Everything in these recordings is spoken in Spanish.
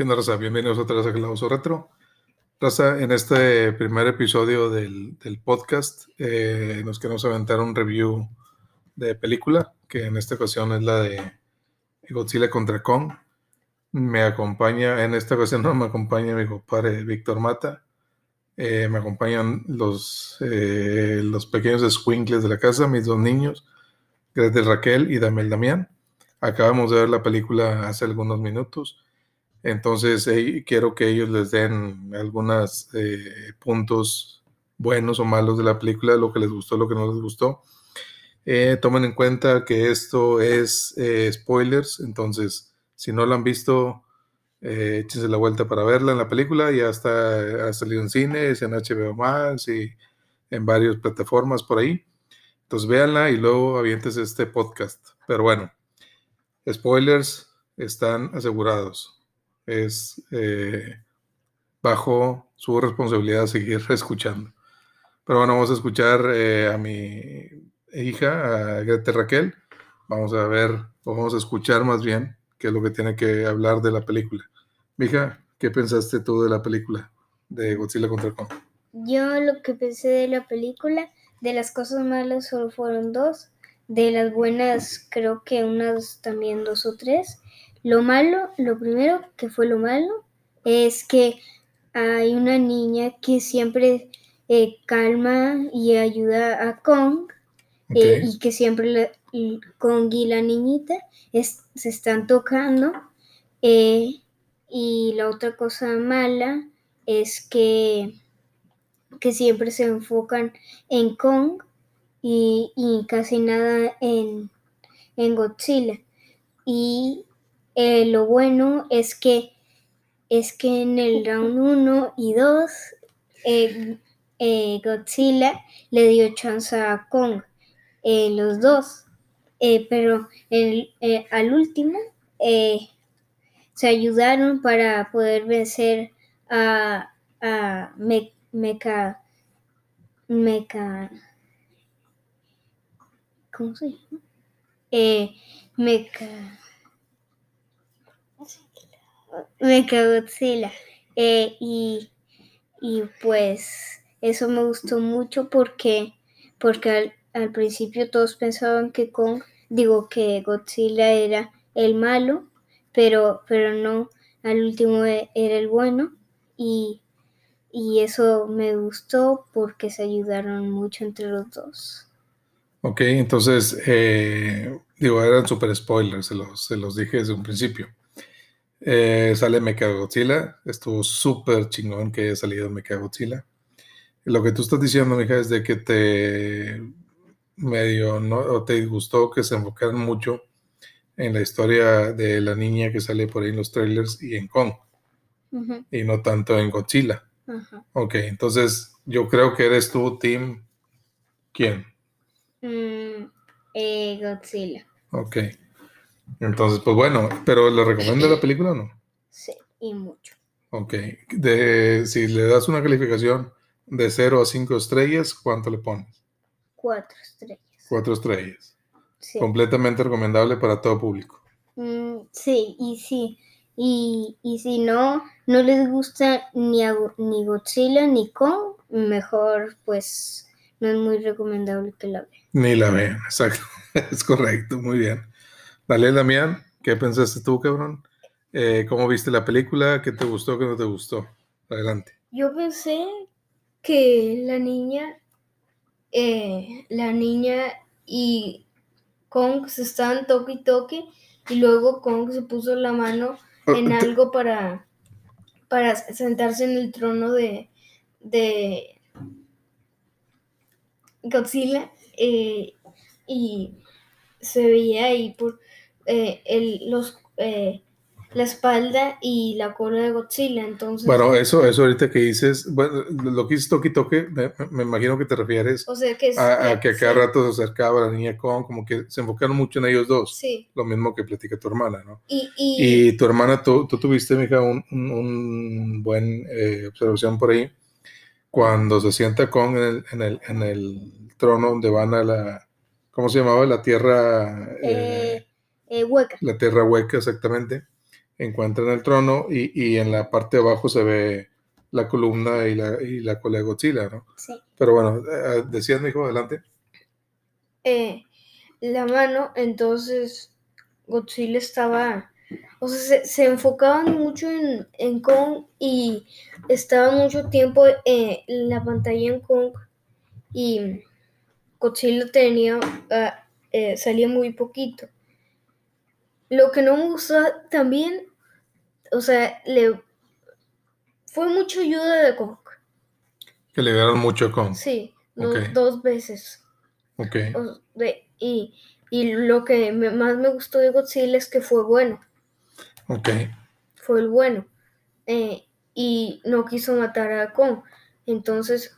¿Qué onda? Bienvenidos otra vez a Clauso Retro. Raza, en este primer episodio del, podcast eh, nos queremos aventar un review de película, que en esta ocasión es la de Godzilla contra Kong. Me acompaña, en esta ocasión no me acompaña mi compadre Víctor Mata. Eh, me acompañan los, eh, los pequeños squinkles de la casa, mis dos niños, Gretel Raquel y Damel Damián. Acabamos de ver la película hace algunos minutos. Entonces, eh, quiero que ellos les den algunos eh, puntos buenos o malos de la película, lo que les gustó, lo que no les gustó. Eh, tomen en cuenta que esto es eh, spoilers, entonces, si no lo han visto, eh, échense la vuelta para verla en la película. Ya está, ha salido en cines, en HBO Max y en varias plataformas por ahí. Entonces, véanla y luego avientes este podcast. Pero bueno, spoilers están asegurados es eh, bajo su responsabilidad seguir escuchando. Pero bueno, vamos a escuchar eh, a mi hija, a Grete Raquel. Vamos a ver, vamos a escuchar más bien, qué es lo que tiene que hablar de la película. Mija, ¿qué pensaste tú de la película de Godzilla contra Kong? Yo lo que pensé de la película, de las cosas malas solo fueron dos, de las buenas creo que unas también dos o tres. Lo malo, lo primero que fue lo malo, es que hay una niña que siempre eh, calma y ayuda a Kong eh, y que siempre la- y Kong y la niñita es- se están tocando. eh, y la otra cosa mala es que, que siempre se enfocan en Kong y, y casi nada en, en Godzilla. Y eh, lo bueno es que es que en el round 1 y 2 eh, eh, Godzilla le dio chance a Kong, los dos, pero al último se ayudaron para poder vencer a, a Me- Mecha, Mecha, ¿cómo se llama? Mecha, Mechagodzilla. Eh, y, y pues eso me gustó mucho porque, porque al, al principio todos pensaban que Kong, digo que Godzilla era el malo, pero, pero no, al último e- era el bueno y, y eso me gustó porque se ayudaron mucho entre los dos. Ok, entonces, eh, digo, eran super spoilers, se los, se los dije desde un principio. Eh, sale Mechagodzilla, estuvo súper chingón que haya salido Mechagodzilla. Lo que tú estás diciendo, mija, es de que te medio, ¿no? O te disgustó que se enfocaran mucho en la historia de la niña que sale por ahí en los trailers y en Kong, y no tanto en Godzilla. ajá. Ok, entonces yo creo que eres tú, Team. ¿Quién? Mm, eh, Godzilla, Ok. Entonces, pues bueno, pero ¿le recomiendo la película o no? sí, y mucho. Ok. De, si le das una calificación de 0 a 5 estrellas, ¿cuánto le pones? Cuatro estrellas. 4 estrellas. Sí. Completamente recomendable para todo público. Mm, sí, y sí. Y, y si no, no les gusta ni, a ni Godzilla ni Kong, mejor pues no es muy recomendable que la vean. Ni la vean, exacto. Es correcto, muy bien. Dale, Damián, ¿qué pensaste tú, cabrón? Eh, ¿Cómo viste la película? ¿Qué te gustó? ¿Qué no te gustó? Adelante. Yo pensé que la niña, eh, la niña y Kong se estaban toque y toque y luego Kong se puso la mano en Te- algo para, para sentarse en el trono de, de Godzilla eh, y se veía ahí por eh, el, los, eh, la espalda y la cola de Godzilla. Entonces, Bueno, eso, eso ahorita que dices, bueno, lo que dices toque toque, me, me imagino que te refieres o sea que es- a, a que a cada sí, rato se acercaba la niña con, como que se enfocaron mucho en ellos dos, sí. lo mismo que platica tu hermana, ¿no? Y, y, Y tu hermana, tú, tú tuviste, mija, un, un, un buen eh, observación por ahí, cuando se sienta con en el, en el, en el trono donde van a la, ¿cómo se llamaba? La tierra, eh, Eh, eh, hueca. la tierra hueca exactamente. encuentran el trono y, y en la parte de abajo se ve la columna y la, y la cola de Godzilla, ¿no? Sí. Pero bueno, eh, decías, mijo, adelante. eh, la mano, entonces Godzilla estaba, o sea, se, se enfocaban mucho en, en Kong y estaba mucho tiempo eh, en la pantalla en Kong y Godzilla tenía, ah, eh, salía muy poquito. Lo que no me gusta también, o sea, le fue mucha ayuda de Kong, Que le dieron mucho con. sí, do- Ok. dos veces. Ok. O- de- y, y lo que me- más me gustó de Godzilla es que fue bueno, Ok. fue el bueno. eh, y no quiso matar a Kong. Entonces,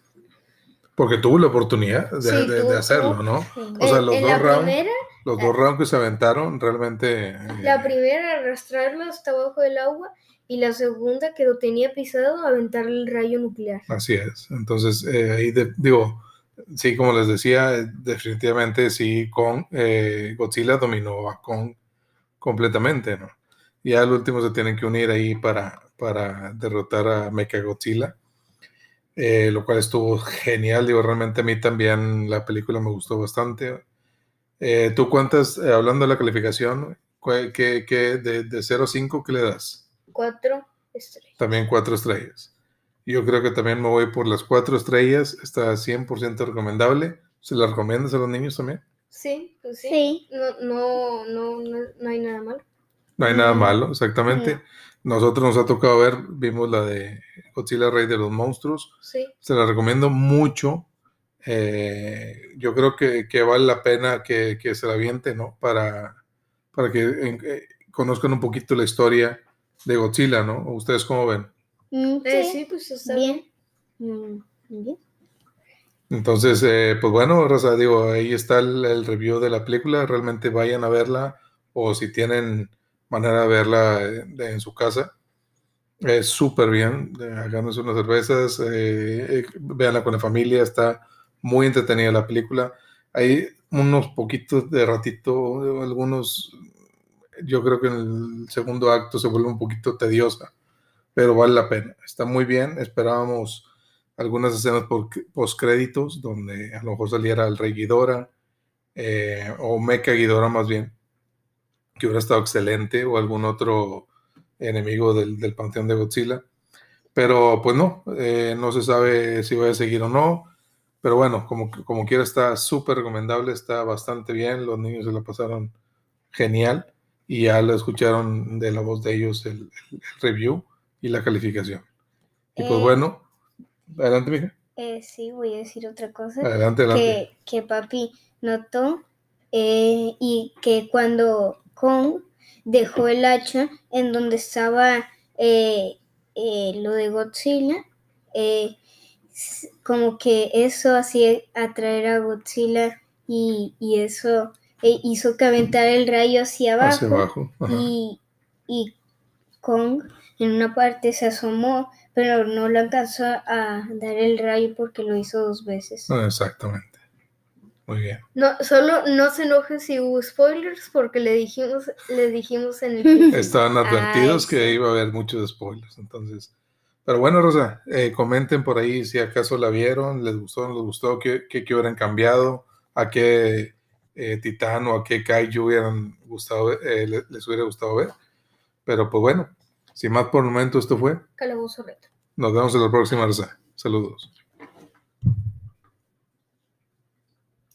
Porque tuvo la oportunidad de, Sí, de- de tuvo- hacerlo, ¿no? Sí. O sea, los en dos rounds, los dos rounds que se aventaron realmente. eh, la primera arrastrarlo hasta abajo del agua y la segunda que lo tenía pisado aventarle el rayo nuclear. Así es. Entonces, eh, ahí de- digo, sí, como les decía, eh, definitivamente sí, con Godzilla dominó a Kong completamente, ¿no? Y al último se tienen que unir ahí para, para derrotar a Mechagodzilla, eh, lo cual estuvo genial. Digo, realmente a mí también la película me gustó bastante. Eh, ¿Tú cuántas, eh, hablando de la calificación, ¿cuál- qué, qué- de, de 0 a 5, qué le das? Cuatro estrellas. También cuatro estrellas. Yo creo que también me voy por las cuatro estrellas. Está 100% recomendable. ¿Se la recomiendas a los niños también? Sí, pues sí. Sí. No, no, no, no, no hay nada malo. No hay nada No. malo, exactamente. Nosotros nos ha tocado ver, vimos la de Godzilla Rey de los Monstruos. Sí, Se la recomiendo mucho. Eh, yo creo que, que vale la pena que, que se la aviente, ¿no? Para, para que eh, conozcan un poquito la historia de Godzilla, ¿no? ¿Ustedes cómo ven? Mm, Eh, sí. sí, pues está Bien. Mm, bien. Entonces, eh, pues bueno, Rosa, digo, ahí está el, el review de la película. Realmente vayan a verla o si tienen manera de verla eh, en su casa. Es súper bien. eh, Háganse unas cervezas, eh, eh, véanla con la familia. Está muy entretenida la película. Hay unos poquitos de ratito, algunos, yo creo que en el segundo acto se vuelve un poquito tediosa, pero vale la pena. Está muy bien. Esperábamos algunas escenas post créditos donde a lo mejor saliera el Rey Ghidorah eh, o Mecha Ghidorah más bien, que hubiera estado excelente, o algún otro enemigo del, del panteón de Godzilla. Pero pues no, eh, no se sabe si voy a seguir o no. Pero bueno, como, como quiera está súper recomendable, está bastante bien, los niños se la pasaron genial y ya lo escucharon de la voz de ellos el, el- el review y la calificación. Y pues Eh, bueno, adelante, mija. Eh, sí, voy a decir otra cosa. Adelante, adelante. que, que papi notó eh, y que cuando Kong dejó el hacha en donde estaba eh, eh, lo de Godzilla, eh, como que eso hacía atraer a Godzilla y, y eso eh, hizo que aventara el rayo hacia abajo, Hacia abajo. y Kong en una parte se asomó, pero no le alcanzó a dar el rayo porque lo hizo dos veces. Ah, Exactamente. Muy bien. No, solo no se enojen si hubo spoilers porque le dijimos, le dijimos en el. Estaban advertidos Ay, que sí. iba a haber muchos spoilers, entonces. Pero bueno, Rosa, eh, comenten por ahí si acaso la vieron, les gustó, no les gustó, qué, qué, qué hubieran cambiado, a qué eh, titán o a qué kaiju hubieran gustado, eh, le- les hubiera gustado ver. Pero pues bueno, sin más por el momento, esto fue. Calabozo reto. Nos vemos en la próxima, Rosa. Saludos.